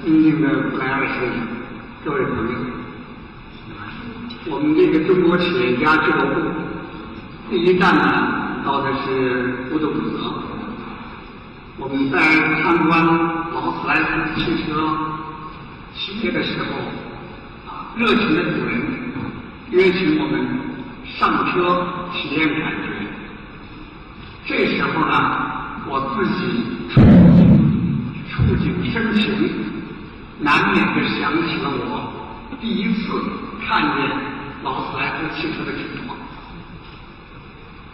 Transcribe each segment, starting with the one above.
尊敬的布莱尔先生，各位朋友，我们这个中国企业家俱乐部第一站呢，到的是乌德普斯号。我们在参观劳斯莱斯汽车企业的时候，啊，热情的主人约请我们上车体验感觉。这时候呢，我自己触景生情，难免的想起了我第一次看见劳斯莱斯汽车的情况。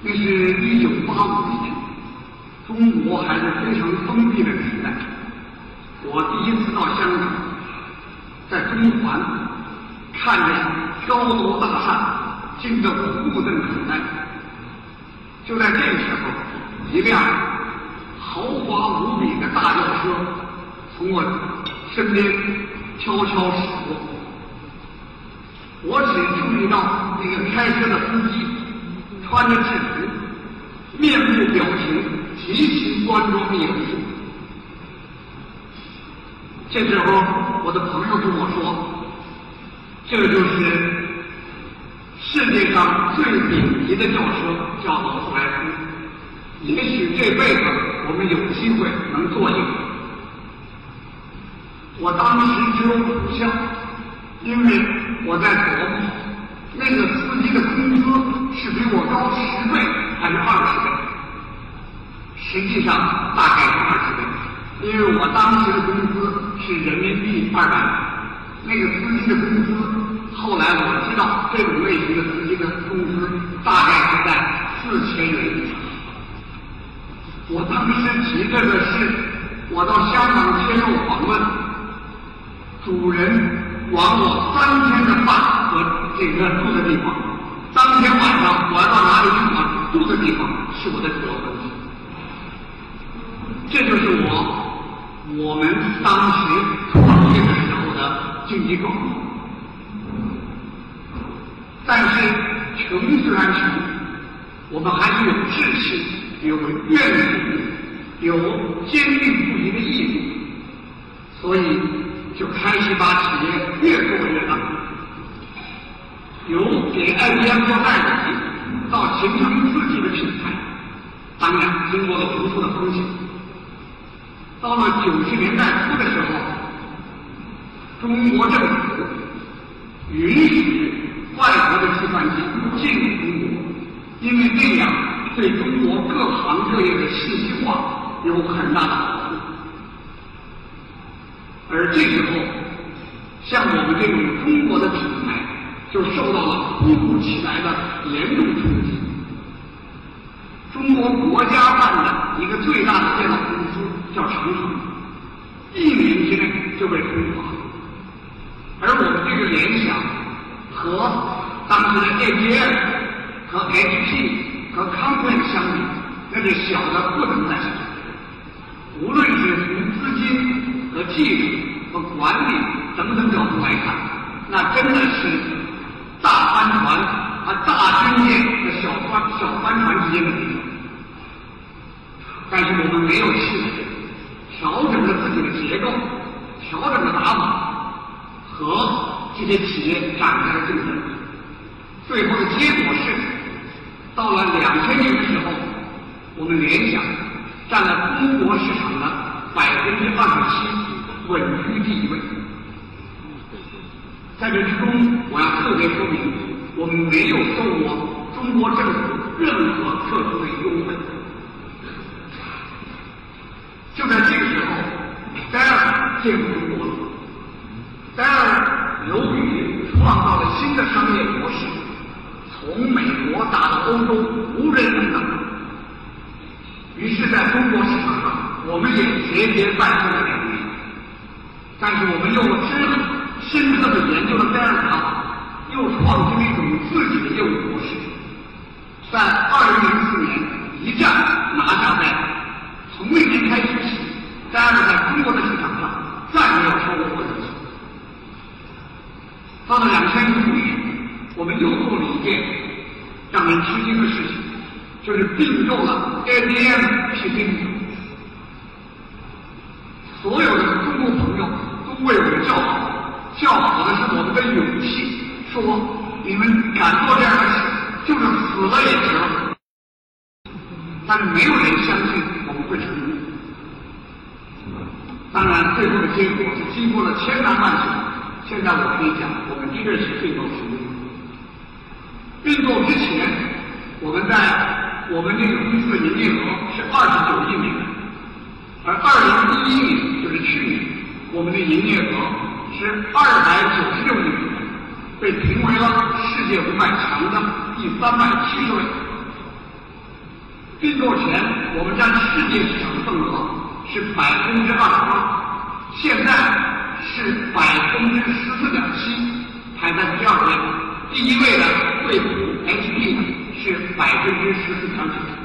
那是一九八五年，中国还是非常封闭的年代。我第一次到香港，在中环看见高楼大厦，惊得目瞪口呆。就在这个时候，一辆豪华无比大轿车从我身边悄悄驶过，我只注意到那个开车的司机穿着制服，面部表情极其端庄严肃。这时候，我的朋友跟我说：“这就是。”世界上最顶级的轿车叫劳斯莱斯，也许这辈子我们有机会能坐一个。我当时只有苦笑，因为我在琢磨，那个司机的工资是比我高十倍还是二十倍？实际上大概是二十倍，因为我当时的工资是人民币二百，那个司机的工资。后来我知道，这种类型的司机的工资大概是在四千元。我当时急着的是，我到香港接受访问，主人管我三天的饭和这个住的地方，当天晚上我要到哪里去，住的地方是我的主要问题。这就是我我们当时创业的时候的经济状况。但是穷虽然穷，我们还有志气、有愿力、有坚定不移的毅力，所以就开始把企业越做越大，由给 IBM 做代理到形成自己的品牌，当然经过了无数的风险。到了九十年代初的时候，中国政府允许。外国的计算机进入中国，因为这样对中国各行各业的信息化有很大的好处。而这时候，像我们这种中国的品牌就受到了突如其来的严重冲击。中国国家办的一个最大的电脑公司叫长城，一年之内就被封锁了，而我们这个联想。和当时的 IBM 和 HP 和 Compaq 相比，那是小的不能再小。无论是从资金和技术和管理等等角度来看，那真的是大帆船和大军舰和小帆小帆船之间的比较。但是我们没有气馁，调整了自己的结构，调整了打法和。这些企业展开了竞争，最后的结果是，到了两千年的时候，我们联想占了中国市场的百分之二十七，稳居第一位。在这之中，我要特别说明，我们没有受过中国政府任何特殊的优惠。就在这个时候，戴尔进入中国了，戴尔。由于创造了新的商业模式，从美国打到欧洲无人能挡。于是，在中国市场上，我们也节节败退了两年。但是，我们又深深刻的研究了戴尔塔，又创新了一种自己的业务模式。在二零零四年一战拿下戴尔，从那天开始起，戴尔在中国的市场上再没有超过过一次。到了两千零五年，我们又做了一件让人吃惊的事情，就是并购了 IBM PC。所有的中国朋友都为我们叫好，叫好的是我们的勇气，说你们敢做这样的事，就是死了也值了。但没有人相信我们会成功。当然，最后的结果是经过了千难万险。现在我可以讲，我们确实并购成功。并购之前，我们在我们这个公司的营业额是二十九亿美元，而二零一一年，就是去年，我们的营业额是二百九十六亿美元，被评为了世界五百强的第三百七十位。并购前，我们占世界市场份额是百分之二十八，现在是百分之十四点七，排在第二位。第一位的惠普 HP 是百分之十四点九。